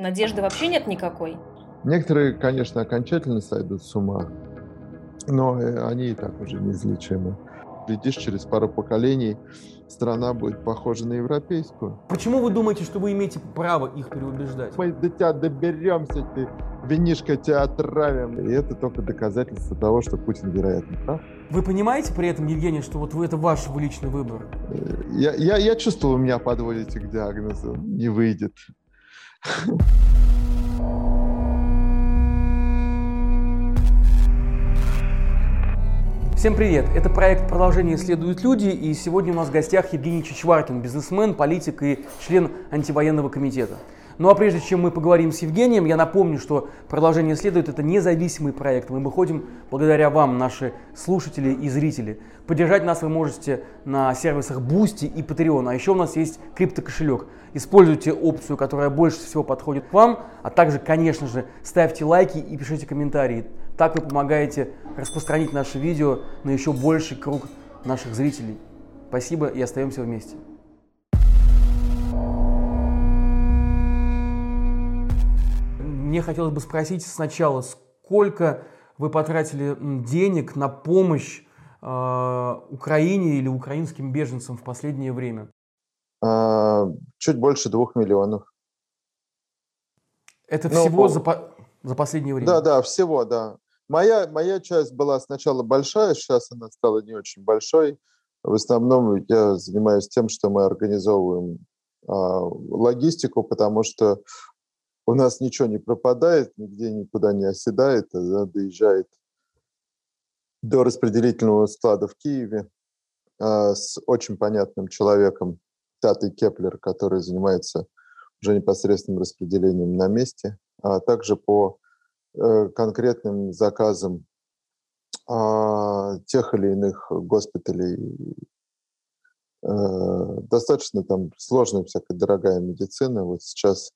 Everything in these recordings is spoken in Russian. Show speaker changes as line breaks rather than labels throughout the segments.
Надежды вообще нет никакой?
Некоторые, конечно, окончательно сойдут с ума, но э, они и так уже неизлечимы. Глядишь, через пару поколений страна будет похожа на европейскую.
Почему вы думаете, что вы имеете право их переубеждать?
Мы до тебя доберемся, ты винишко тебя отравим. И это только доказательство того, что Путин, вероятно, прав.
Вы понимаете при этом, Евгений, что вот это ваш личный выбор?
Э, я, я, я чувствую, меня подводите к диагнозу. Не выйдет.
Всем привет! Это проект «Продолжение исследуют люди» и сегодня у нас в гостях Евгений Чичваркин, бизнесмен, политик и член антивоенного комитета. Ну а прежде чем мы поговорим с Евгением, я напомню, что продолжение следует это независимый проект. Мы выходим благодаря вам, наши слушатели и зрители. Поддержать нас вы можете на сервисах Boosty и Patreon. А еще у нас есть криптокошелек. Используйте опцию, которая больше всего подходит к вам. А также, конечно же, ставьте лайки и пишите комментарии. Так вы помогаете распространить наше видео на еще больший круг наших зрителей. Спасибо и остаемся вместе. Мне хотелось бы спросить сначала, сколько вы потратили денег на помощь э, Украине или украинским беженцам в последнее время?
А, чуть больше двух миллионов.
Это ну, всего за, по, за последнее время?
Да, да, всего, да. Моя, моя часть была сначала большая, сейчас она стала не очень большой. В основном я занимаюсь тем, что мы организовываем а, логистику, потому что у нас ничего не пропадает, нигде никуда не оседает, она доезжает до распределительного склада в Киеве э, с очень понятным человеком, Тата Кеплер, который занимается уже непосредственным распределением на месте, а также по э, конкретным заказам э, тех или иных госпиталей. Э, достаточно там сложная всякая дорогая медицина. Вот сейчас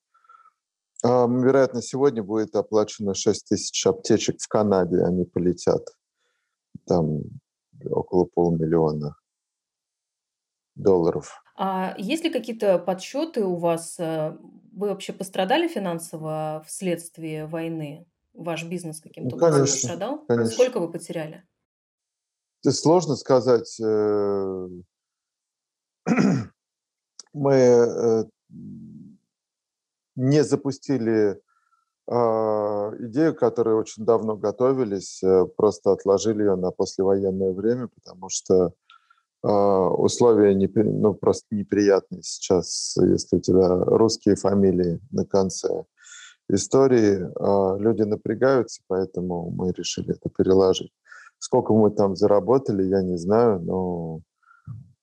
Вероятно, сегодня будет оплачено 6 тысяч аптечек в Канаде, они полетят. Там около полмиллиона долларов.
А есть ли какие-то подсчеты у вас? Э, вы вообще пострадали финансово вследствие войны? Ваш бизнес каким-то
ну, образом
пострадал?
Конечно.
Сколько вы потеряли?
Сложно сказать. Э, мы э, не запустили э, идею, которую очень давно готовились, э, просто отложили ее на послевоенное время, потому что э, условия не, ну, просто неприятные сейчас, если у тебя русские фамилии на конце истории, э, люди напрягаются, поэтому мы решили это переложить. Сколько мы там заработали, я не знаю, но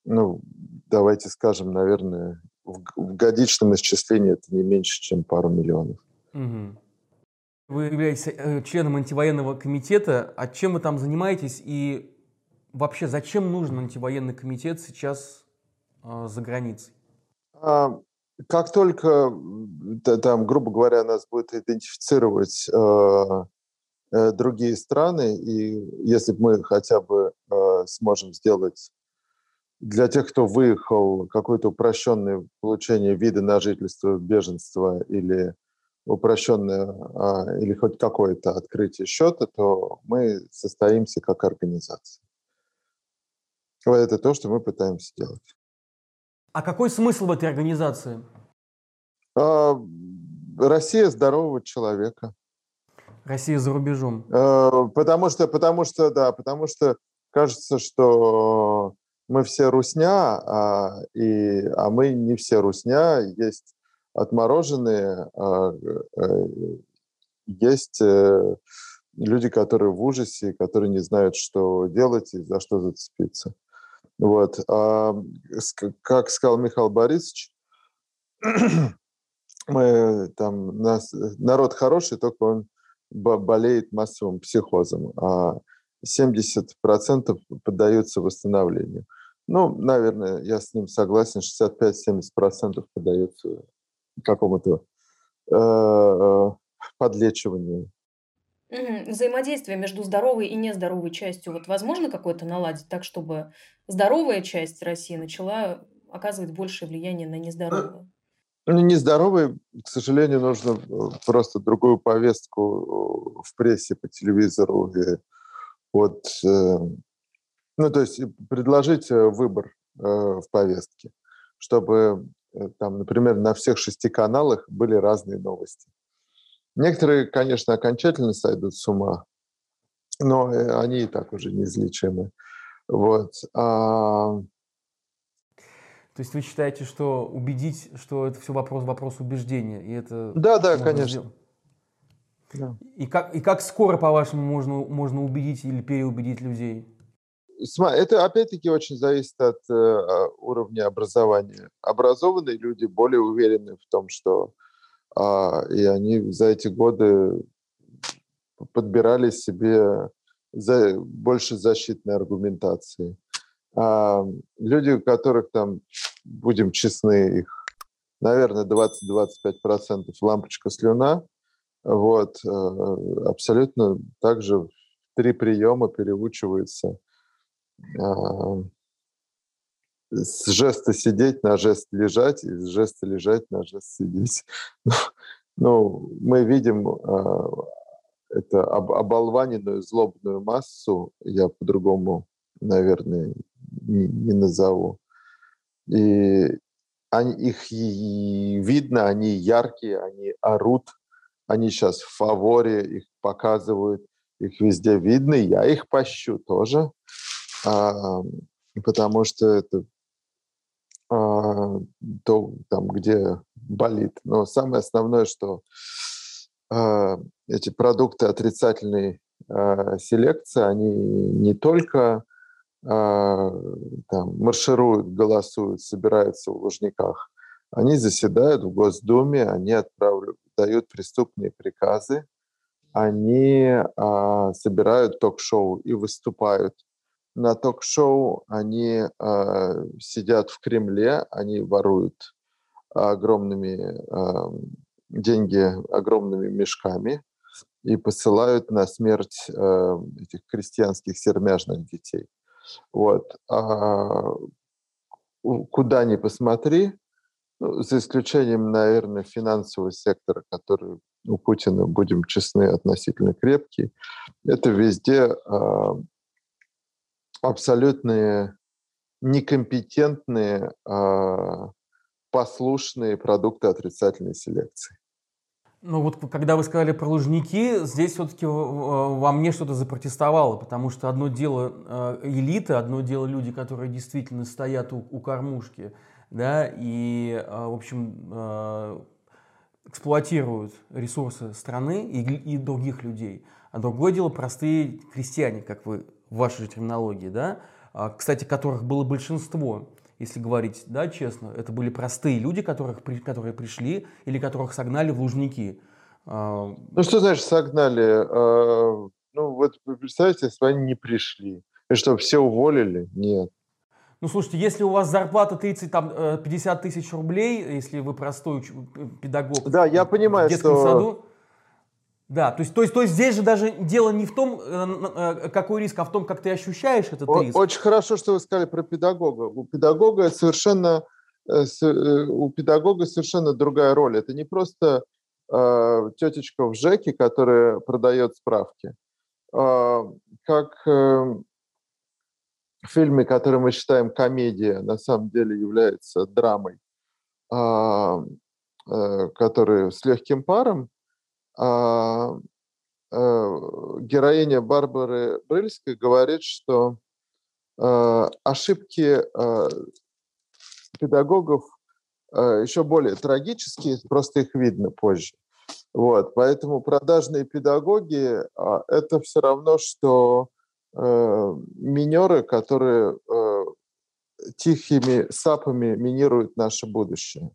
ну, давайте скажем, наверное, в, в годичном исчислении это не меньше, чем пару миллионов.
Угу. Вы являетесь э, членом антивоенного комитета. А чем вы там занимаетесь? И вообще, зачем нужен антивоенный комитет сейчас э, за границей?
А, как только, там, грубо говоря, нас будет идентифицировать э, э, другие страны, и если мы хотя бы э, сможем сделать для тех, кто выехал, какое-то упрощенное получение вида на жительство, беженство или упрощенное а, или хоть какое-то открытие счета, то мы состоимся как организация. Это то, что мы пытаемся делать.
А какой смысл в этой организации?
А, Россия здорового человека.
Россия за рубежом.
А, потому что, потому что, да, потому что кажется, что мы все русня, а, и, а мы не все русня. Есть отмороженные, а, э, есть э, люди, которые в ужасе, которые не знают, что делать и за что зацепиться. Вот. А, как сказал Михаил Борисович, мы там нас, народ хороший, только он болеет массовым психозом, а 70% поддаются восстановлению. Ну, наверное, я с ним согласен, 65-70% подается какому-то э, э, подлечиванию.
Угу. Взаимодействие между здоровой и нездоровой частью, вот возможно какое-то наладить так, чтобы здоровая часть России начала оказывать большее влияние на нездоровую?
Ну, нездоровый, к сожалению, нужно просто другую повестку в прессе, по телевизору. И вот, ну, то есть предложить выбор в повестке, чтобы там, например, на всех шести каналах были разные новости. Некоторые, конечно, окончательно сойдут с ума, но э, они и так уже неизлечимы. Вот. А...
То есть вы считаете, что убедить, что это все вопрос, вопрос убеждения, и это...
Да, да, конечно.
Да. И, как, и как скоро, по-вашему, можно, можно убедить или переубедить людей?
Это, опять-таки, очень зависит от э, а, уровня образования. Образованные люди более уверены в том, что а, и они за эти годы подбирали себе за, больше защитной аргументации. А люди, у которых там, будем честны, их, наверное, 20-25% лампочка слюна, вот, э, абсолютно также три приема переучивается а, с жеста сидеть на жест лежать, и с жеста лежать на жест сидеть. Ну, мы видим э, это об, оболваненную злобную массу, я по-другому, наверное, не, не назову. И они, их и видно, они яркие, они орут, они сейчас в фаворе, их показывают, их везде видно, я их пощу тоже, а, потому что это а, то, там, где болит. Но самое основное, что а, эти продукты отрицательной а, селекции, они не только там, маршируют, голосуют, собираются в Лужниках, они заседают в Госдуме, они отправляют, дают преступные приказы, они а, собирают ток-шоу и выступают на ток-шоу, они э, сидят в Кремле, они воруют огромными э, деньги огромными мешками и посылают на смерть э, этих крестьянских сермяжных детей. Вот. А куда ни посмотри, ну, за исключением, наверное, финансового сектора, который у Путина, будем честны, относительно крепкий, это везде абсолютные некомпетентные, а, послушные продукты отрицательной селекции.
Ну вот когда вы сказали про лужники, здесь все-таки во мне что-то запротестовало, потому что одно дело а, элита, одно дело люди, которые действительно стоят у, у кормушки, да, и, а, в общем, эксплуатируют ресурсы страны и, и других людей. А другое дело простые крестьяне, как вы в вашей терминологии, да, а, кстати, которых было большинство, если говорить, да, честно, это были простые люди, которых, которые пришли или которых согнали в Лужники.
А, ну, что значит согнали? А, ну, вот представьте, если они не пришли. И что, все уволили? Нет.
Ну, слушайте, если у вас зарплата 30, там, 50 э, тысяч рублей, если вы простой педагог
да, я понимаю, в детском что... саду,
да, то есть, то, есть, то есть здесь же даже дело не в том, э, э, какой риск, а в том, как ты ощущаешь этот риск.
Очень хорошо, что вы сказали про педагога. У педагога совершенно, э, у педагога совершенно другая роль. Это не просто тетечка в ЖЭКе, которая продает справки. А, как в фильме, который мы считаем комедия, на самом деле является драмой, а, который с легким паром, а, э, героиня Барбары Брыльской говорит, что э, ошибки э, педагогов еще более трагические, просто их видно позже. Вот, поэтому продажные педагоги а, – это все равно, что э, минеры, которые э, тихими сапами минируют наше будущее.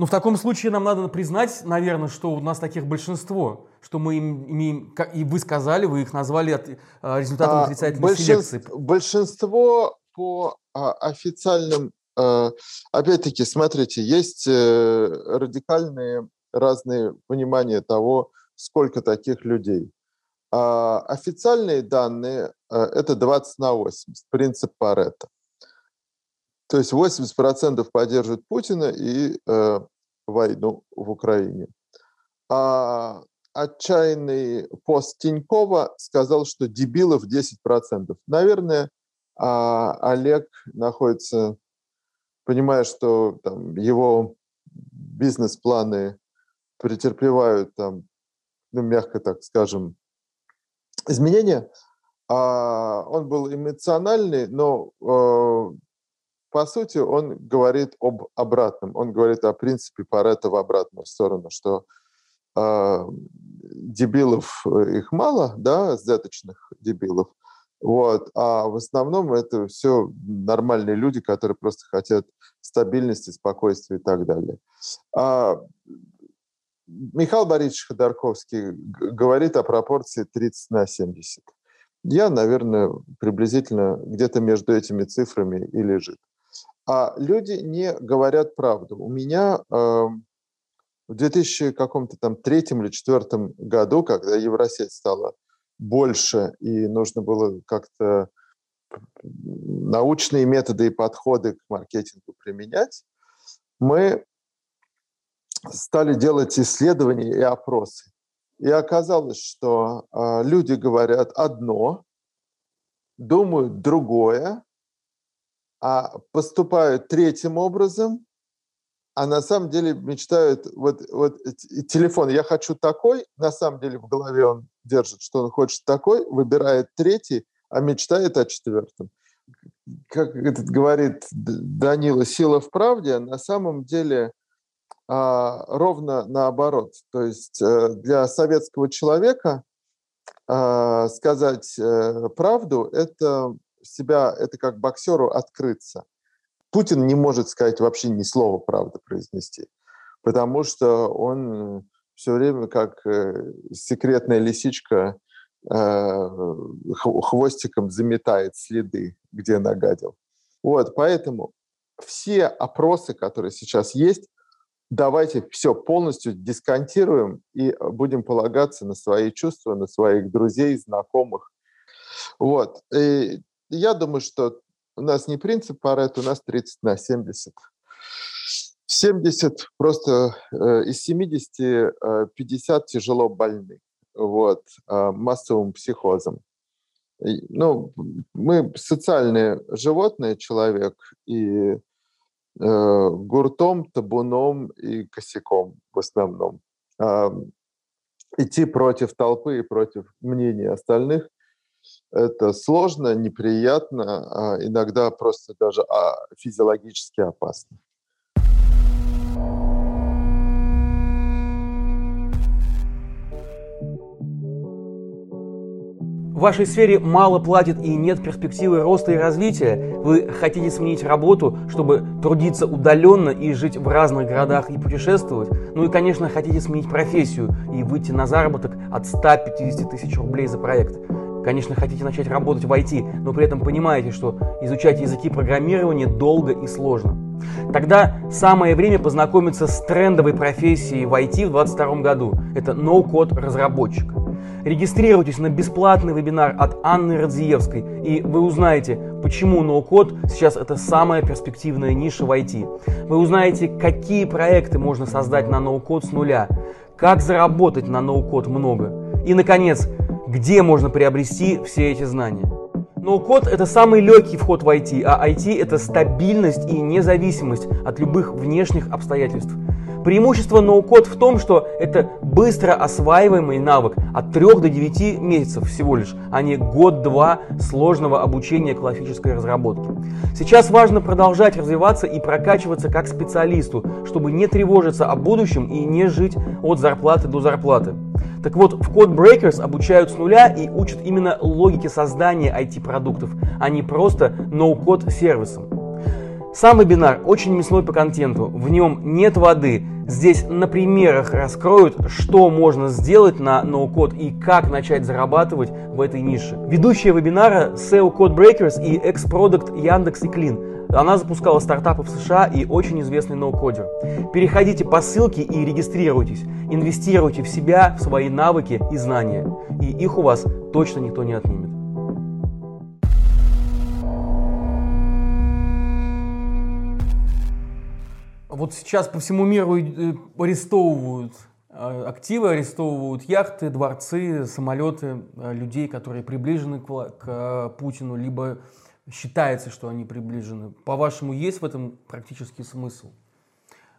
Ну, в таком случае нам надо признать, наверное, что у нас таких большинство, что мы имеем, и вы сказали, вы их назвали от, а, результатом а, отрицательной большинство, селекции.
Большинство по а, официальным, а, опять-таки, смотрите, есть э, радикальные разные понимания того, сколько таких людей. А, официальные данные а, это 20 на 80, принцип Паретта. То есть 80% поддерживают Путина и э, войну в Украине. А отчаянный пост Тинькова сказал, что дебилов 10%. Наверное, а Олег находится, понимая, что там, его бизнес-планы претерпевают, там, ну, мягко так скажем, изменения, а он был эмоциональный, но э, по сути он говорит об обратном. Он говорит о принципе Паретта в обратную сторону, что э, дебилов их мало, да, сдаточных дебилов, вот, а в основном это все нормальные люди, которые просто хотят стабильности, спокойствия и так далее. А Михаил Борисович Ходорковский говорит о пропорции 30 на 70. Я, наверное, приблизительно где-то между этими цифрами и лежит. А люди не говорят правду. У меня э, в 2000 каком-то там третьем или четвертом году, когда Евросеть стала больше и нужно было как-то научные методы и подходы к маркетингу применять, мы стали делать исследования и опросы. И оказалось, что э, люди говорят одно, думают другое, а поступают третьим образом, а на самом деле мечтают, вот, вот телефон, я хочу такой, на самом деле в голове он держит, что он хочет такой, выбирает третий, а мечтает о четвертом. Как этот говорит Данила, сила в правде, на самом деле а, ровно наоборот. То есть э, для советского человека а, сказать э, правду – это себя, это как боксеру открыться. Путин не может сказать вообще ни слова правды произнести, потому что он все время как э, секретная лисичка хвостиком заметает следы, где нагадил. Вот, поэтому все опросы, которые сейчас есть, давайте все полностью дисконтируем и будем полагаться на свои чувства, на своих друзей, знакомых. Вот. И я думаю, что у нас не принцип Паретта, у нас 30 на 70. 70 просто э, из 70 э, 50 тяжело больны вот, э, массовым психозом. И, ну, мы социальные животные, человек, и Э, гуртом, табуном и косяком в основном. Идти против толпы и против мнений остальных – это сложно, неприятно, а иногда просто даже а, физиологически опасно.
в вашей сфере мало платят и нет перспективы роста и развития, вы хотите сменить работу, чтобы трудиться удаленно и жить в разных городах и путешествовать, ну и, конечно, хотите сменить профессию и выйти на заработок от 150 тысяч рублей за проект. Конечно, хотите начать работать в IT, но при этом понимаете, что изучать языки программирования долго и сложно. Тогда самое время познакомиться с трендовой профессией в IT в 2022 году. Это ноу-код разработчик. Регистрируйтесь на бесплатный вебинар от Анны Радзиевской, и вы узнаете, почему ноу-код сейчас это самая перспективная ниша в IT. Вы узнаете, какие проекты можно создать на ноу-код с нуля, как заработать на ноу-код много. И, наконец, где можно приобрести все эти знания. Ноу-код – это самый легкий вход в IT, а IT – это стабильность и независимость от любых внешних обстоятельств – Преимущество ноу-код в том, что это быстро осваиваемый навык от 3 до 9 месяцев всего лишь, а не год-два сложного обучения классической разработки. Сейчас важно продолжать развиваться и прокачиваться как специалисту, чтобы не тревожиться о будущем и не жить от зарплаты до зарплаты. Так вот, в Code Breakers обучают с нуля и учат именно логике создания IT-продуктов, а не просто ноу-код сервисом. Сам вебинар очень мясной по контенту, в нем нет воды. Здесь на примерах раскроют, что можно сделать на ноу-код и как начать зарабатывать в этой нише. Ведущая вебинара SEO Code Breakers и экс-продукт Яндекс и Клин. Она запускала стартапы в США и очень известный ноу-кодер. Переходите по ссылке и регистрируйтесь. Инвестируйте в себя, в свои навыки и знания. И их у вас точно никто не отнимет. вот сейчас по всему миру э, арестовывают э, активы, арестовывают яхты, дворцы, самолеты людей, которые приближены к Путину, либо считается, что они приближены. По-вашему, есть в этом практический смысл?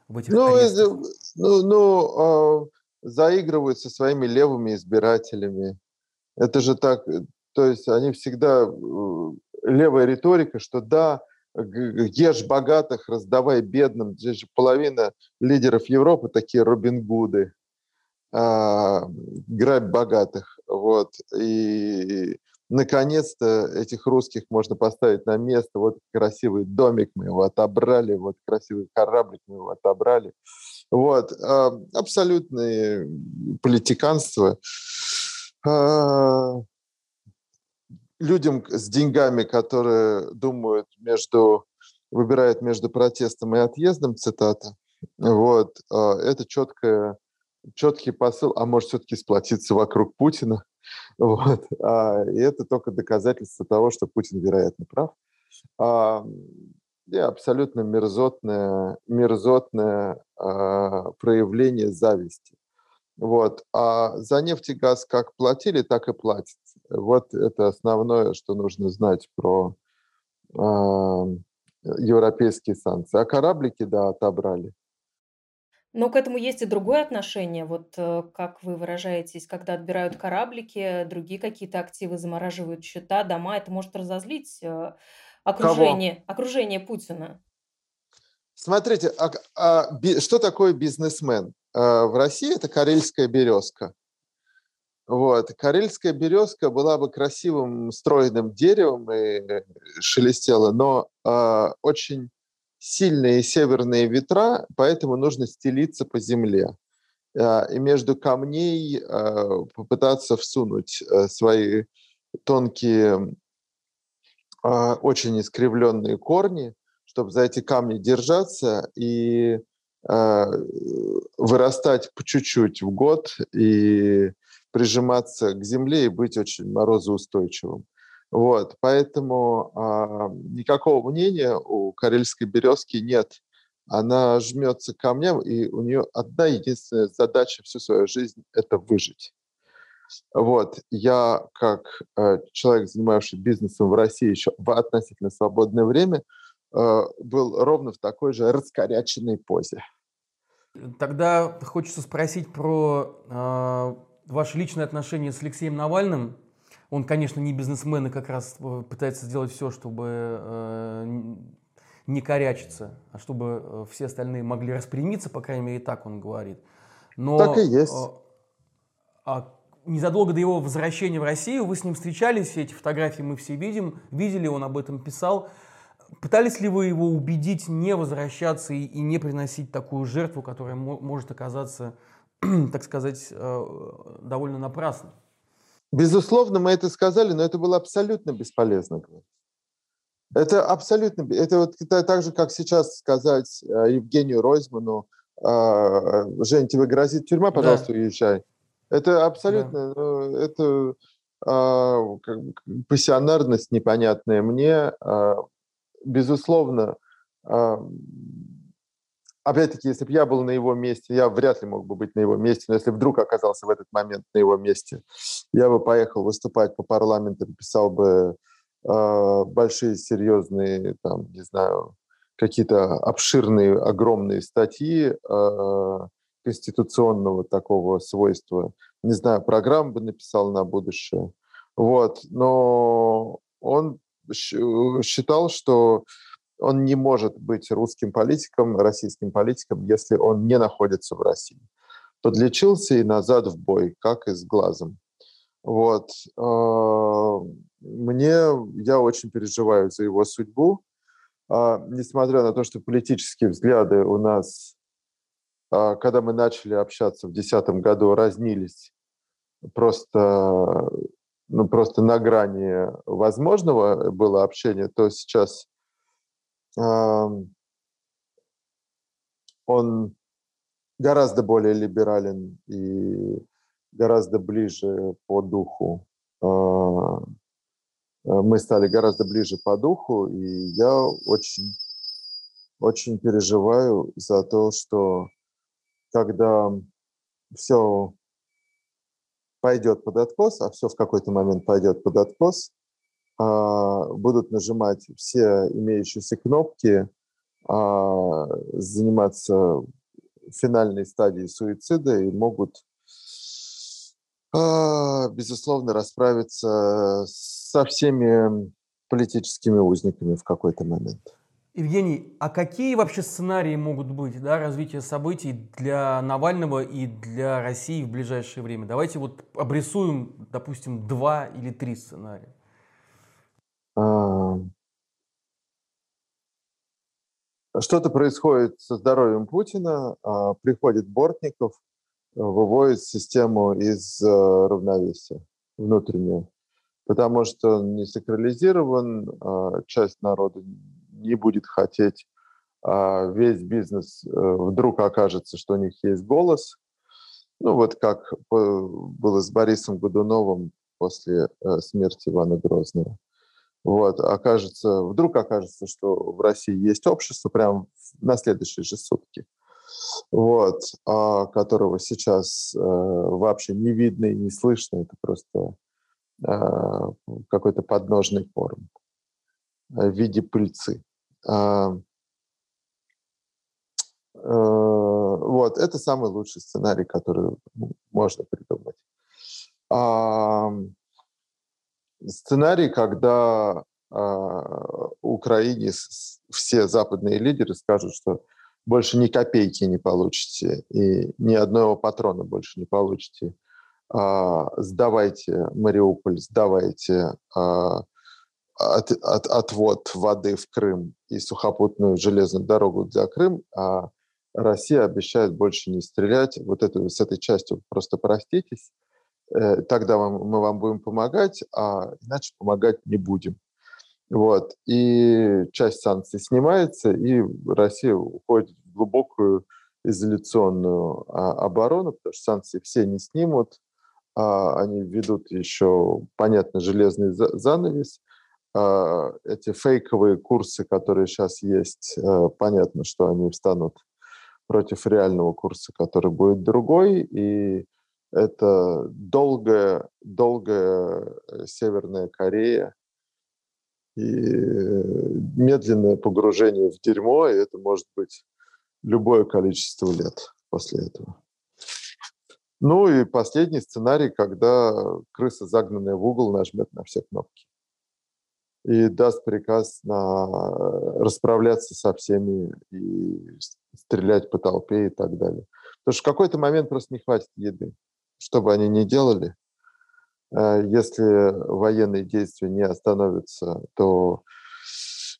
В этих
ну, ну, ну, заигрывают со своими левыми избирателями. Это же так, то есть они всегда, левая риторика, что да, ешь богатых, раздавай бедным. Здесь же половина лидеров Европы такие Робин Гуды. А, грабь богатых. Вот. И наконец-то этих русских можно поставить на место. Вот красивый домик мы его отобрали, вот красивый кораблик мы его отобрали. Вот. А, абсолютное политиканство. А, людям с деньгами, которые думают между, выбирают между протестом и отъездом, цитата, вот, а, это четкое, четкий посыл, а может все-таки сплотиться вокруг Путина, вот, а, и это только доказательство того, что Путин, вероятно, прав. А, и абсолютно мерзотное, мерзотное проявление зависти. Вот. А за нефть и газ как платили, так и платят. Вот это основное, что нужно знать про э, европейские санкции. А кораблики, да, отобрали.
Но к этому есть и другое отношение. Вот э, как вы выражаетесь, когда отбирают кораблики, другие какие-то активы замораживают счета, дома, это может разозлить э, окружение, окружение Путина.
Смотрите, а, а, би, что такое бизнесмен? А, в России это карельская березка. Вот. Карельская березка была бы красивым стройным деревом и шелестела, но э, очень сильные северные ветра, поэтому нужно стелиться по земле. Э, и между камней э, попытаться всунуть э, свои тонкие, э, очень искривленные корни, чтобы за эти камни держаться и вырастать по чуть-чуть в год и прижиматься к земле и быть очень морозоустойчивым. Вот, поэтому а, никакого мнения у карельской березки нет. Она жмется к камням, и у нее одна единственная задача всю свою жизнь – это выжить. Вот, я как э, человек, занимающий бизнесом в России еще в относительно свободное время, э, был ровно в такой же раскоряченной позе.
Тогда хочется спросить про э, ваши личные отношения с Алексеем Навальным. Он, конечно, не бизнесмен и как раз э, пытается сделать все, чтобы э, не корячиться, а чтобы э, все остальные могли распрямиться, по крайней мере, так он говорит.
Но, так и есть.
А незадолго до его возвращения в Россию вы с ним встречались, все эти фотографии мы все видим, видели, он об этом писал. Пытались ли вы его убедить не возвращаться и, и не приносить такую жертву, которая может оказаться так сказать, довольно напрасно.
Безусловно, мы это сказали, но это было абсолютно бесполезно. Это абсолютно... Это вот это так же, как сейчас сказать э, Евгению Ройзману, «А, Жень, тебе грозит тюрьма, пожалуйста, да. уезжай. Это абсолютно... Да. Ну, это а, как, пассионарность непонятная мне. А, безусловно, опять-таки, если бы я был на его месте, я вряд ли мог бы быть на его месте, но если вдруг оказался в этот момент на его месте, я бы поехал выступать по парламенту, писал бы э, большие, серьезные, там, не знаю, какие-то обширные, огромные статьи э, конституционного такого свойства. Не знаю, программу бы написал на будущее. Вот. Но он считал, что он не может быть русским политиком, российским политиком, если он не находится в России. Подлечился и назад в бой, как и с глазом. Вот. А, мне, я очень переживаю за его судьбу, а, несмотря на то, что политические взгляды у нас, а, когда мы начали общаться в 2010 году, разнились просто, ну, просто на грани возможного было общение, то сейчас он гораздо более либерален и гораздо ближе по духу. А, мы стали гораздо ближе по духу, и я очень очень переживаю за то, что когда все пойдет под откос, а все в какой-то момент пойдет под откос, будут нажимать все имеющиеся кнопки, а, заниматься финальной стадией суицида и могут, а, безусловно, расправиться со всеми политическими узниками в какой-то момент.
Евгений, а какие вообще сценарии могут быть да, развития событий для Навального и для России в ближайшее время? Давайте вот обрисуем, допустим, два или три сценария. А,
что-то происходит со здоровьем Путина, а, приходит Бортников, выводит систему из э, равновесия внутреннего, потому что он не сакрализирован, а, часть народа не будет хотеть, весь бизнес э, вдруг окажется, что у них есть голос. Ну вот как было с Борисом Годуновым после э, смерти Ивана Грозного. Вот, окажется, вдруг окажется, что в России есть общество прямо на следующие же сутки, вот, а которого сейчас э, вообще не видно и не слышно, это просто э, какой-то подножный форм э, в виде пыльцы. А, э, вот, это самый лучший сценарий, который можно придумать. Сценарий, когда а, Украине все западные лидеры скажут, что больше ни копейки не получите и ни одного патрона больше не получите. Сдавайте Мариуполь, сдавайте от, от, отвод воды в Крым и сухопутную железную дорогу для Крым, а Россия обещает больше не стрелять. Вот это, с этой частью просто проститесь, э, тогда вам, мы вам будем помогать, а иначе помогать не будем. Вот. И часть санкций снимается, и Россия уходит в глубокую изоляционную а, оборону, потому что санкции все не снимут, а они введут еще, понятно, железный занавес – а, эти фейковые курсы, которые сейчас есть, э, понятно, что они встанут против реального курса, который будет другой, и это долгая, долгая э, Северная Корея и медленное погружение в дерьмо, и это может быть любое количество лет после этого. Ну и последний сценарий, когда крыса, загнанная в угол, нажмет на все кнопки и даст приказ на э, расправляться со всеми и стрелять по толпе и так далее. Потому что в какой-то момент просто не хватит еды. Что бы они ни делали, э, если военные действия не остановятся, то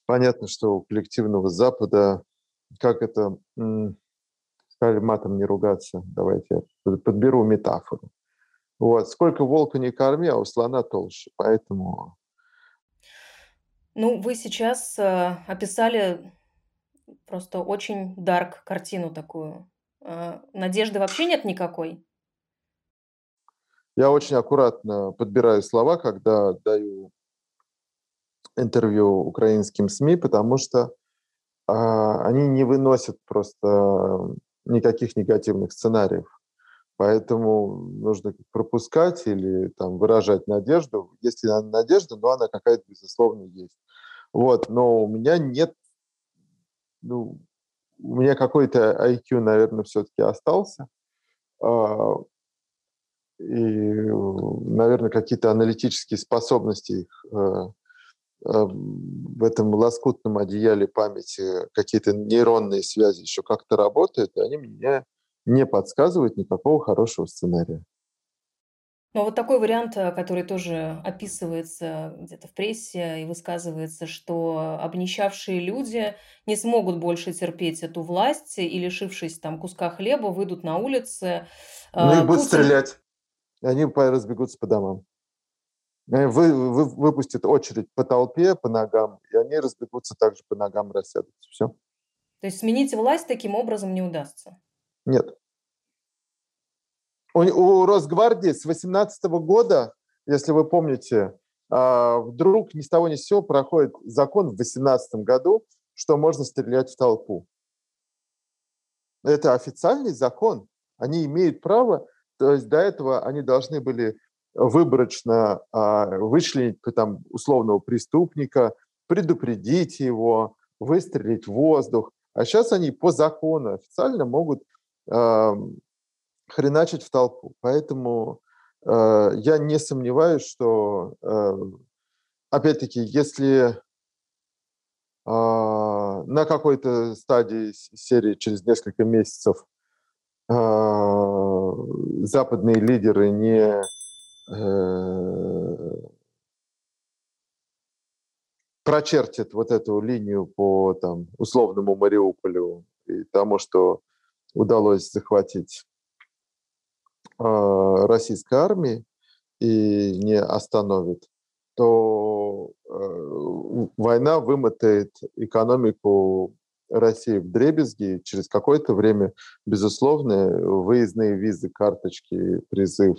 понятно, что у коллективного Запада, как это, сказали матом не ругаться, давайте подберу метафору. Вот, сколько волка не корми, а у слона толще. Поэтому
ну, вы сейчас, э, описали просто очень дарк картину такую. Э, надежды вообще нет никакой?
Я очень аккуратно подбираю слова, когда даю интервью украинским СМИ, потому что а, они не выносят просто никаких негативных сценариев. Поэтому нужно пропускать или там, выражать надежду. Если надежда, но она какая-то, безусловно, есть. Вот, но у меня нет, ну, у меня какой-то IQ, наверное, все-таки остался. А, и, наверное, какие-то аналитические способности их э, э, в этом лоскутном одеяле памяти, какие-то нейронные связи еще как-то работают, и они меня не подсказывает никакого хорошего сценария.
Но вот такой вариант, э, который тоже описывается где-то в прессе и высказывается, что обнищавшие люди не смогут больше терпеть эту власть и, лишившись там куска хлеба, выйдут на улицы.
Ну и будут Путин... стрелять. Они разбегутся по домам. Вы, вы, выпустят очередь по толпе, по ногам, и они разбегутся также по ногам, рассядутся. Все.
То есть сменить власть таким образом не удастся?
Нет. У, у Росгвардии с 18 года, если вы помните, а, вдруг ни с того ни с сего проходит закон в 2018 году, что можно стрелять в толпу. Это официальный закон. Они имеют право, то есть до этого они должны были выборочно а, вычленить там, условного преступника, предупредить его, выстрелить в воздух. А сейчас они по закону официально могут э, хреначить в толпу. Поэтому э, я не сомневаюсь, что, э, опять-таки, если э, на какой-то стадии серии через несколько месяцев э, западные лидеры не э, прочертит вот эту линию по там, условному Мариуполю и тому, что удалось захватить э, российской армии и не остановит, то э, война вымотает экономику России в дребезги. Через какое-то время, безусловно, выездные визы, карточки, призыв,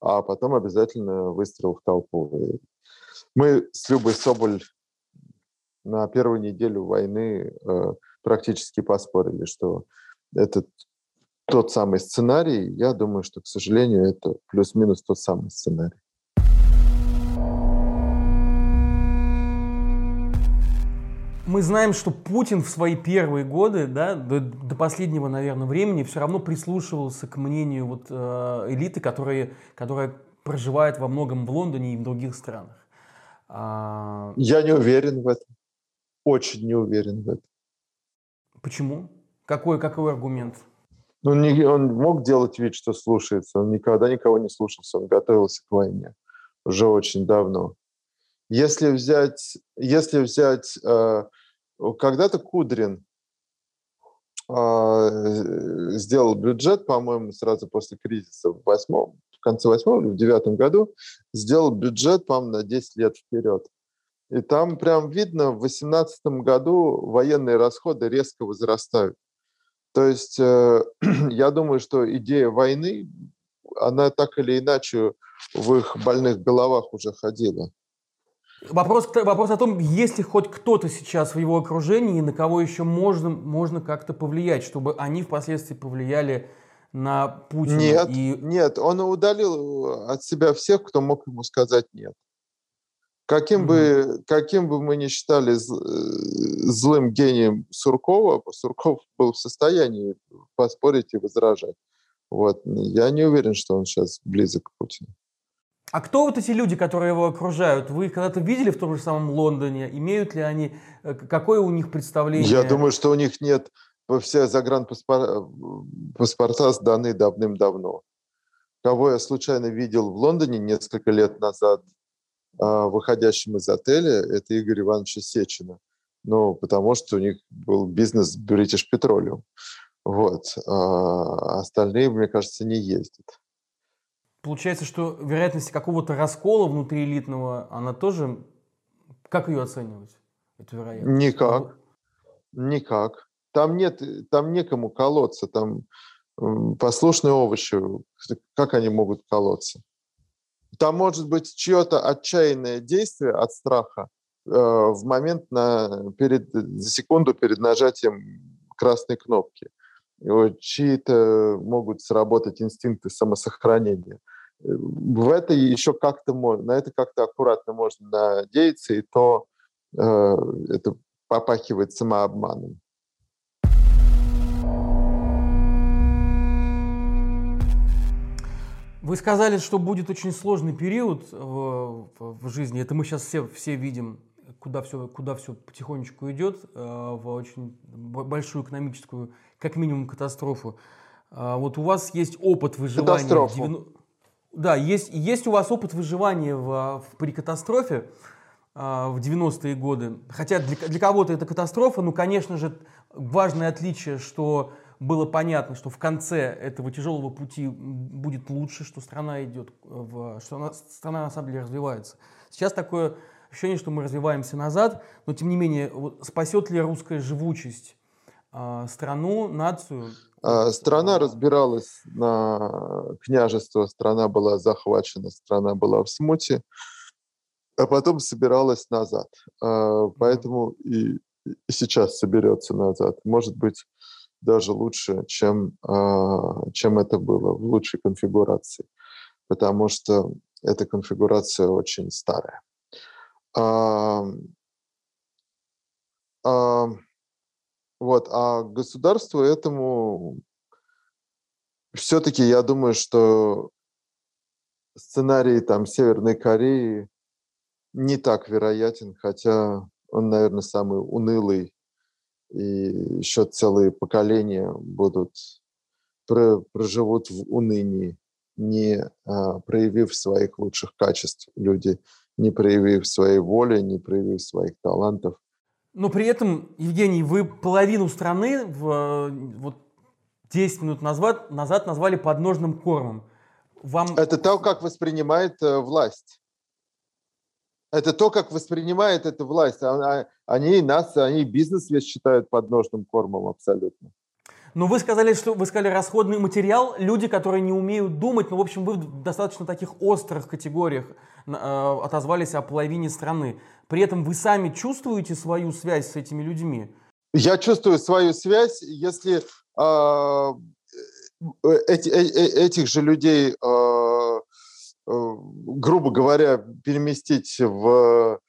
а потом обязательно выстрел в толпу. Мы с Любой Соболь на первую неделю войны э, практически поспорили, что это тот самый сценарий. Я думаю, что, к сожалению, это плюс-минус тот самый сценарий.
Мы знаем, что Путин в свои первые годы, да, до, до последнего, наверное, времени, все равно прислушивался к мнению вот, э, элиты, которые, которая проживает во многом в Лондоне и в других странах.
А... Я не уверен в этом очень не уверен в этом.
Почему? Какой, какой аргумент?
Ну, не, он мог делать вид, что слушается. Он никогда никого не слушался. Он готовился к войне уже очень давно. Если взять, если взять э, когда-то Кудрин э, сделал бюджет, по-моему, сразу после кризиса в восьмом, в конце восьмого или в девятом году, сделал бюджет, по-моему, на 10 лет вперед. И там прям видно, в 2018 году военные расходы резко возрастают. То есть э, я думаю, что идея войны, она так или иначе в их больных головах уже ходила.
Вопрос, вопрос о том, есть ли хоть кто-то сейчас в его окружении, на кого еще можно, можно как-то повлиять, чтобы они впоследствии повлияли на Путина.
Нет, и... нет, он удалил от себя всех, кто мог ему сказать нет. Каким, mm-hmm. бы, каким бы мы ни считали э, злым гением Суркова, Сурков был в состоянии поспорить и возражать. Вот. Я не уверен, что он сейчас близок к Путину.
А кто вот эти люди, которые его окружают? Вы когда-то видели в том же самом Лондоне? Имеют ли они, э, какое у них представление?
Я думаю, что у них нет, все загранпаспорта сданы давным-давно. Кого я случайно видел в Лондоне несколько лет назад, а, выходящим из отеля, это Игорь Иванович Сечина. Ну, потому что у них был бизнес British Petroleum. Вот. А остальные, мне кажется, не ездят.
Получается, что вероятность какого-то раскола внутри элитного, она тоже... Как ее оценивать, эту вероятность?
Никак. Никак. Там нет, там некому колоться, там послушные овощи, как они могут колоться? Там может быть чье-то отчаянное действие от страха э, в момент на, перед, за секунду перед нажатием красной кнопки. Чьи-то могут сработать инстинкты самосохранения. В это еще как-то можно, на это как-то аккуратно можно надеяться, и то э, это попахивает самообманом.
Вы сказали, что будет очень сложный период в, в жизни. Это мы сейчас все, все видим, куда все, куда все потихонечку идет, э, в очень большую экономическую, как минимум, катастрофу. А вот у вас есть опыт выживания.
Катастрофу. 90...
Да, есть, есть у вас опыт выживания в, в, при катастрофе а, в 90-е годы. Хотя для, для кого-то это катастрофа, но, конечно же, важное отличие, что было понятно, что в конце этого тяжелого пути будет лучше, что страна идет, в, что она, страна на самом деле развивается. Сейчас такое ощущение, что мы развиваемся назад, но тем не менее, вот, спасет ли русская живучесть э, страну, нацию?
А, страна разбиралась на княжество, страна была захвачена, страна была в смуте, а потом собиралась назад. А, поэтому и сейчас соберется назад. Может быть, даже лучше, чем, а, чем это было в лучшей конфигурации, потому что эта конфигурация очень старая. Вот, а государство этому все-таки я думаю, что сценарий там Северной Кореи не так вероятен, хотя он, наверное, самый унылый, и еще целые поколения будут проживут в унынии, не а, проявив своих лучших качеств люди, не проявив своей воли, не проявив своих талантов.
Но при этом, Евгений, вы половину страны в, вот 10 минут назад, назад назвали подножным кормом.
Вам... Это то, как воспринимает э, власть. Это то, как воспринимает эта власть. А, а, они нас, они бизнес весь считают подножным кормом абсолютно.
Но вы сказали, что вы сказали расходный материал. Люди, которые не умеют думать, ну, в общем, вы в достаточно таких острых категориях э, отозвались о половине страны. При этом вы сами чувствуете свою связь с этими людьми?
Я чувствую свою связь, если э, эти, э, этих же людей э, Э, грубо говоря, переместить в,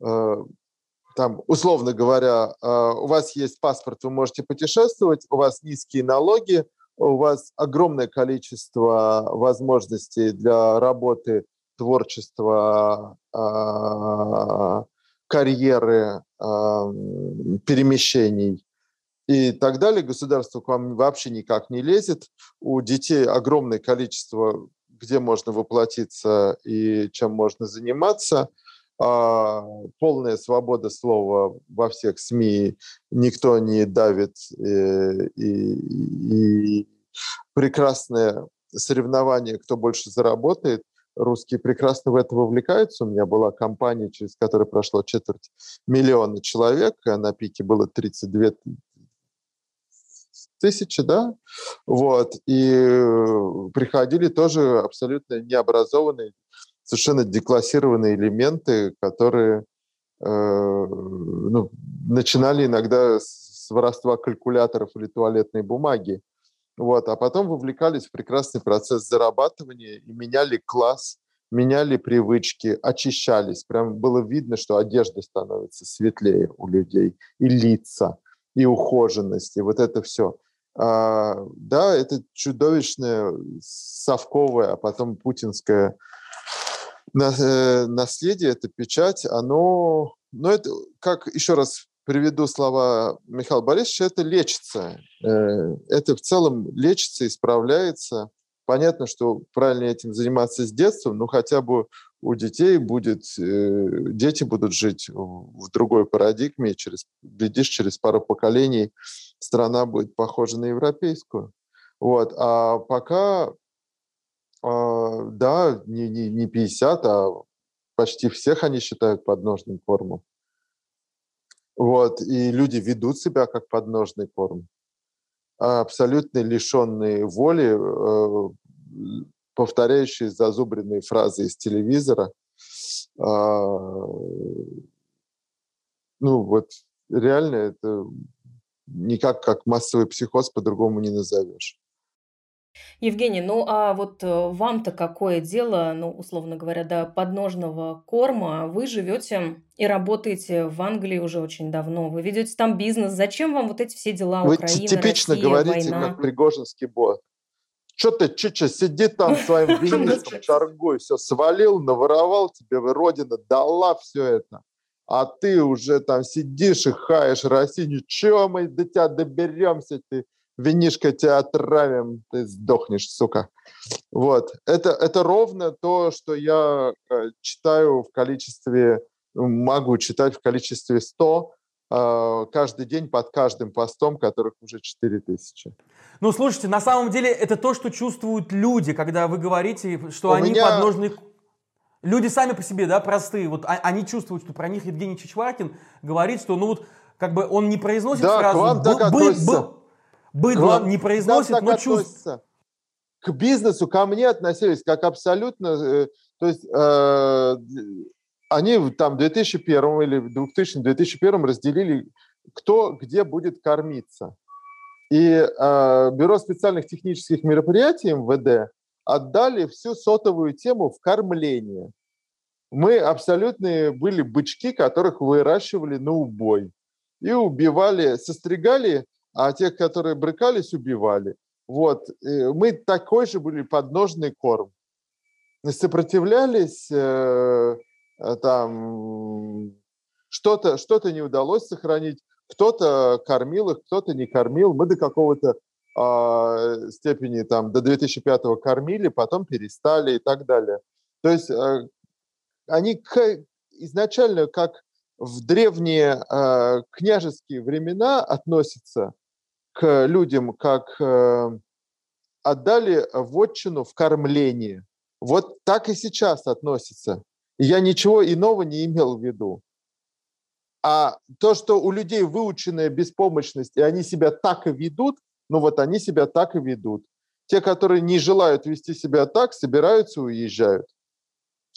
э, там, условно говоря, э, у вас есть паспорт, вы можете путешествовать, у вас низкие налоги, у вас огромное количество возможностей для работы, творчества, карьеры, перемещений и так далее. Государство к вам вообще никак не лезет. У детей огромное количество где можно воплотиться и чем можно заниматься. А, полная свобода слова во всех СМИ, никто не давит, э, и, и прекрасное соревнование, кто больше заработает. Русские прекрасно в это вовлекаются. У меня была компания, через которую прошло четверть миллиона человек, а на пике было 32 тысячи, да, вот, и э, приходили тоже абсолютно необразованные, совершенно деклассированные элементы, которые э, ну, начинали иногда с воровства калькуляторов или туалетной бумаги, вот, а потом вовлекались в прекрасный процесс зарабатывания и меняли класс, меняли привычки, очищались. Прям было видно, что одежда становится светлее у людей, и лица, и ухоженность, и вот это все. А, да, это чудовищное совковое, а потом путинское наследие, это печать, оно, ну это, как еще раз приведу слова Михаила Борисовича, это лечится. Э, это в целом лечится, исправляется. Понятно, что правильно этим заниматься с детства, но хотя бы у детей будет, э, дети будут жить в другой парадигме, через, глядишь, через пару поколений страна будет похожа на европейскую. Вот. А пока, э, да, не, не, не 50, а почти всех они считают подножным кормом. Вот. И люди ведут себя как подножный корм. Абсолютно лишенные воли, э, повторяющие зазубренные фразы из телевизора. Э, ну вот реально это никак как массовый психоз по-другому не назовешь.
Евгений, ну а вот э, вам-то какое дело, ну, условно говоря, до подножного корма? Вы живете и работаете в Англии уже очень давно, вы ведете там бизнес. Зачем вам вот эти все дела
Вы
Украина,
типично
Россия,
говорите,
война?
как Пригожинский бот. Что ты, чича, сиди там своим винистом, торгуй, все свалил, наворовал, тебе родина дала все это а ты уже там сидишь и хаешь Россию, ничего мы до тебя доберемся, ты винишко тебя отравим, ты сдохнешь, сука. Вот. Это, это ровно то, что я э, читаю в количестве, могу читать в количестве 100 э, каждый день под каждым постом, которых уже 4000.
Ну, слушайте, на самом деле это то, что чувствуют люди, когда вы говорите, что У они меня... подножный люди сами по себе, да, простые, вот а, они чувствуют, что про них Евгений Чичваркин говорит, что, ну вот, как бы он не произносит да, фразу,
к вам так
быдло не произносит, но чувствует.
К бизнесу ко мне относились как абсолютно, э, то есть э, они там в 2001 или в 2000-2001 разделили, кто где будет кормиться. И э, Бюро специальных технических мероприятий МВД отдали всю сотовую тему в кормление. Мы абсолютные были бычки, которых выращивали на убой. И убивали, состригали, а тех, которые брыкались, убивали. Вот. Мы такой же были подножный корм. Сопротивлялись, э, э там что-то что не удалось сохранить. Кто-то кормил их, кто-то не кормил. Мы до какого-то э, степени там до 2005-го кормили, потом перестали и так далее. То есть э, они к, изначально как в древние э, княжеские времена относятся к людям, как э, отдали вотчину в кормление. Вот так и сейчас относятся. я ничего иного не имел в виду. А то, что у людей выученная беспомощность, и они себя так и ведут, ну вот они себя так и ведут. Те, которые не желают вести себя так, собираются и уезжают.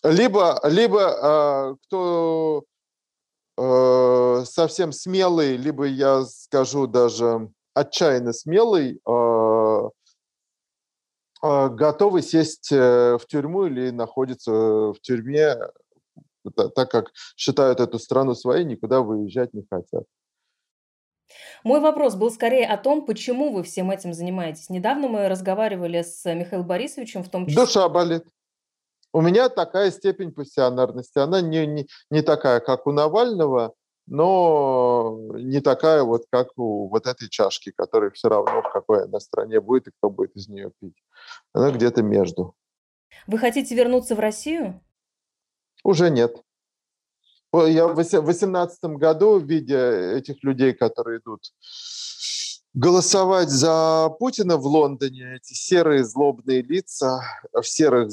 Либо, либо э, кто э, совсем смелый, либо я скажу даже отчаянно смелый, э, э, готовы сесть э, в тюрьму или находиться в тюрьме так как считают эту страну своей, никуда выезжать не хотят.
Мой вопрос был скорее о том, почему вы всем этим занимаетесь. Недавно мы разговаривали с Михаилом Борисовичем в том
числе... Душа болит. У меня такая степень пассионарности. Она не, не, не такая, как у Навального, но не такая вот, как у вот этой чашки, которая все равно в какой она стране будет и кто будет из нее пить. Она где-то между.
Вы хотите вернуться в Россию?
Уже нет. Я в 2018 году, видя этих людей, которые идут голосовать за Путина в Лондоне, эти серые злобные лица в серых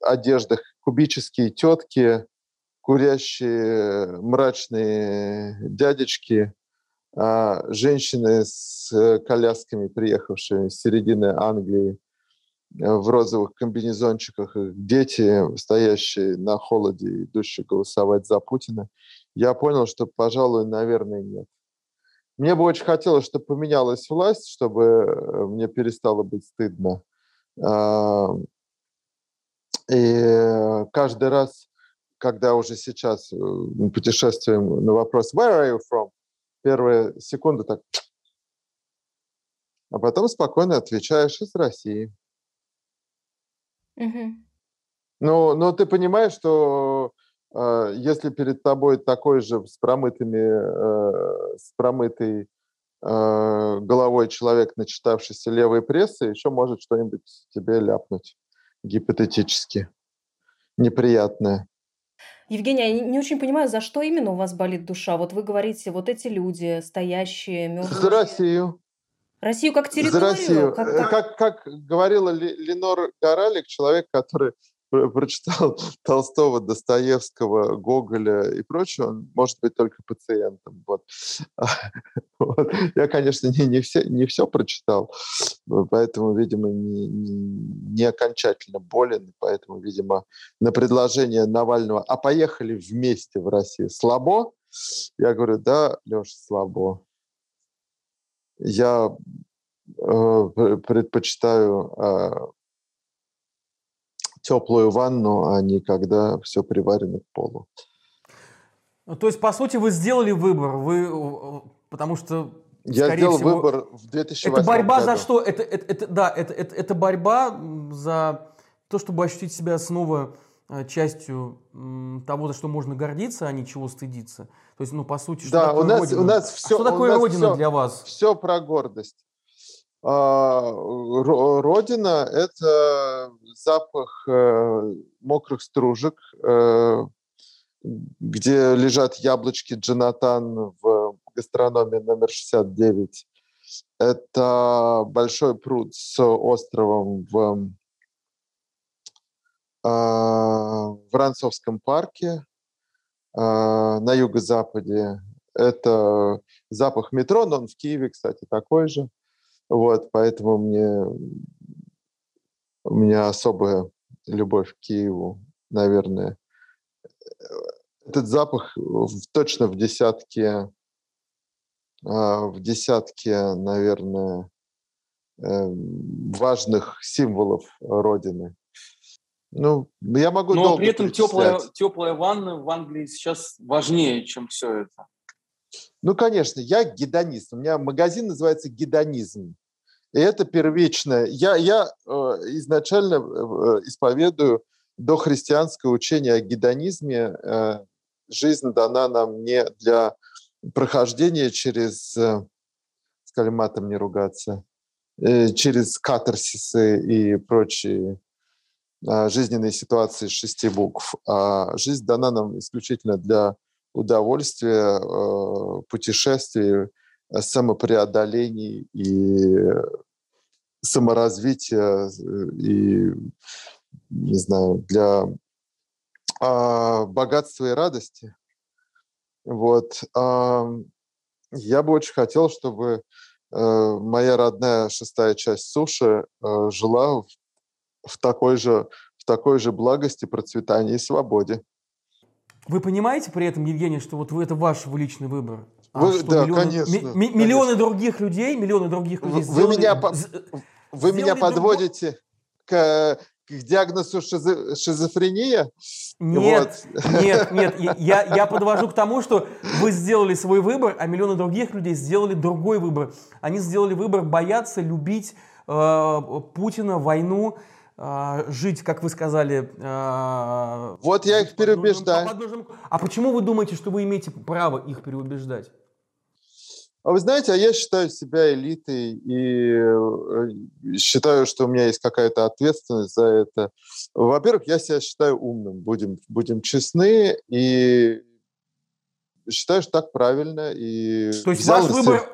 одеждах, кубические тетки, курящие мрачные дядечки, а женщины с колясками, приехавшие с середины Англии, Э, в розовых комбинезончиках, дети, стоящие на холоде, идущие голосовать за Путина, я понял, что, пожалуй, наверное, нет. Мне бы очень хотелось, чтобы поменялась власть, чтобы э, мне перестало быть стыдно. И каждый раз, когда уже сейчас э, путешествуем на вопрос «Where are you from?» Первая секунда так... А потом спокойно отвечаешь «Из России». Угу. Ну, но ты понимаешь, что э, если перед тобой такой же с промытыми, э, с промытой э, головой человек, начитавшийся левой прессы, еще может что-нибудь тебе ляпнуть гипотетически неприятное.
Евгения, я не очень понимаю, за что именно у вас болит душа? Вот вы говорите, вот эти люди, стоящие,
мертвые. За Россию.
Россию как территорию? За
Россию. Как, э, как... как, как говорила Ленор Горалик, человек, который прочитал Толстого, Достоевского, Гоголя и прочее, он может быть только пациентом. Вот. вот. Я, конечно, не, не, все, не все прочитал, поэтому, видимо, не, не, не окончательно болен, поэтому, видимо, на предложение Навального «А поехали вместе в Россию» слабо? Я говорю, да, Леша, слабо я э, предпочитаю э, теплую ванну, а не когда все приварено к полу.
Ну, то есть, по сути, вы сделали выбор, вы, потому что
я сделал всего, выбор в 2008
Это борьба
году.
за что? Это, это, это, да, это, это, это борьба за то, чтобы ощутить себя снова Э, частью того, за что можно гордиться, а не чего стыдиться. То есть, ну, по сути, что
да,
такое
у нас,
Родина?
У нас все,
а что такое Родина все, для вас?
Все про гордость. А, родина – это запах э, мокрых стружек, э, где лежат яблочки Джонатан в гастрономе номер 69. Это большой пруд с островом в а, в Ранцовском парке а, на юго-западе. Это запах метро, но он в Киеве, кстати, такой же. Вот, поэтому мне, у меня особая любовь к Киеву, наверное. этот запах точно в десятке, а, в десятке, наверное, эм, важных символов Родины. Ну, я могу
Но при этом теплая, теплая ванна в Англии сейчас важнее, чем все это.
Ну, конечно, я гедонист. У меня магазин называется «Гедонизм». И это первичное. Я, я э, изначально э, исповедую дохристианское учение о гедонизме. Э, жизнь дана нам не для прохождения через, э, скажем, матом не ругаться, э, через катарсисы и прочие э, жизненные ситуации шести букв. А жизнь дана нам исключительно для удовольствия, э, путешествий, э, самопреодолений и саморазвития э, и, не знаю, для а, богатства и радости. Вот. Я бы очень хотел, чтобы моя родная шестая часть суши жила в такой же, в такой же благости, процветании и свободе.
Вы понимаете при этом, Евгений, что вот это ваш личный выбор?
А вы, да, миллионы, конечно, ми,
конечно. Миллионы других людей, миллионы других людей.
Вы, сделали, меня, вы меня подводите к, к диагнозу шизо, шизофрения?
Нет, вот. нет, нет. Я, я подвожу к тому, что вы сделали свой выбор, а миллионы других людей сделали другой выбор. Они сделали выбор бояться, любить э, Путина, войну. А, жить, как вы сказали...
А, вот я их переубеждаю.
А почему вы думаете, что вы имеете право их переубеждать?
А вы знаете, а я считаю себя элитой и э, считаю, что у меня есть какая-то ответственность за это. Во-первых, я себя считаю умным, будем, будем честны, и считаю, что так правильно. И
То есть ваш выбор,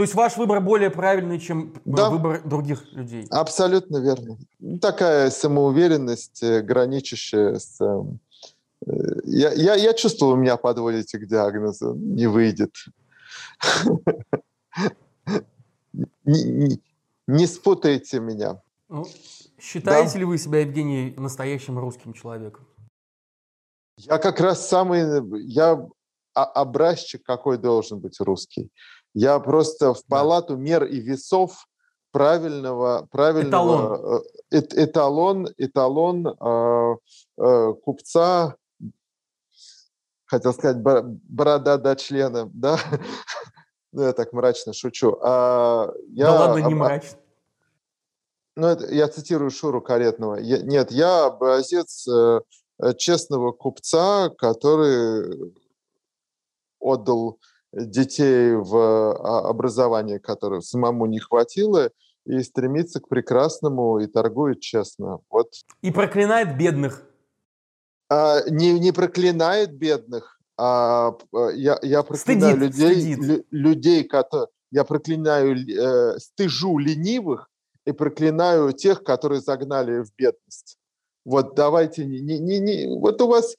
то есть ваш выбор более правильный, чем э, да. выбор других людей?
Абсолютно верно. Такая самоуверенность, э, граничащая с... Э, я, я, я чувствую, меня подводите к диагнозу. Не выйдет. Не, спутайте меня. Ну,
считаете ли вы себя, Евгений, настоящим русским человеком?
Я как раз самый... Я образчик какой должен быть русский. Я просто в палату мер и весов правильного, правильного эталон, э, эталон, эталон э, э, купца, хотел сказать борода до члена, да? Ну, я так мрачно шучу. А я,
да ладно, не мрачно.
Ну, это, я цитирую Шуру Каретного. Я, нет, я образец э, честного купца, который отдал детей в а, образование, которое самому не хватило, и стремится к прекрасному и торгует честно. Вот.
И проклинает бедных.
А, не, не проклинает бедных, а, а я, я проклинаю стыдит, людей, стыдит. людей, которые я проклинаю, э, стыжу ленивых и проклинаю тех, которые загнали в бедность. Вот давайте не, не, не, не вот у вас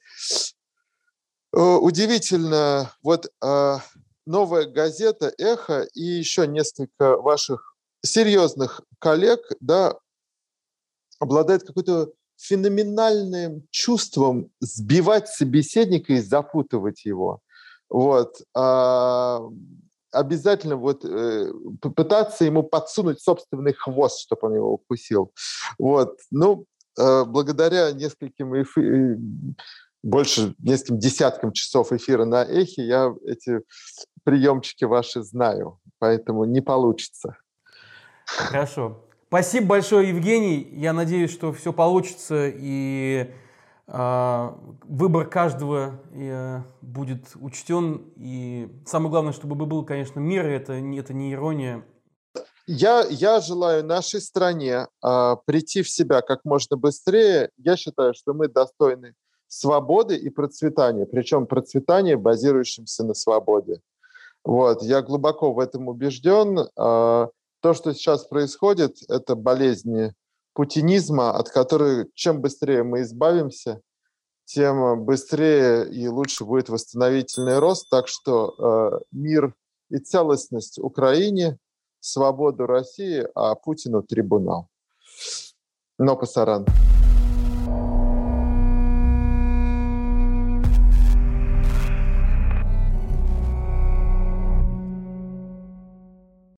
э, удивительно, вот э, новая газета «Эхо» и еще несколько ваших серьезных коллег да, обладает какой-то феноменальным чувством сбивать собеседника и запутывать его. Вот. А, обязательно вот, э, попытаться ему подсунуть собственный хвост, чтобы он его укусил. Вот. Ну, э, благодаря нескольким эфи- больше нескольким десяткам часов эфира на эхе я эти приемчики ваши знаю, поэтому не получится.
Хорошо. Спасибо большое, Евгений. Я надеюсь, что все получится и э, выбор каждого э, будет учтен. И самое главное, чтобы был, конечно, мир. Это, это не ирония.
Я, я желаю нашей стране э, прийти в себя как можно быстрее. Я считаю, что мы достойны свободы и процветания, причем процветания, базирующимся на свободе. Вот, я глубоко в этом убежден. А, то, что сейчас происходит, это болезни путинизма, от которой чем быстрее мы избавимся, тем быстрее и лучше будет восстановительный рост. Так что э, мир и целостность Украине, свободу России, а Путину трибунал. Но пасаран.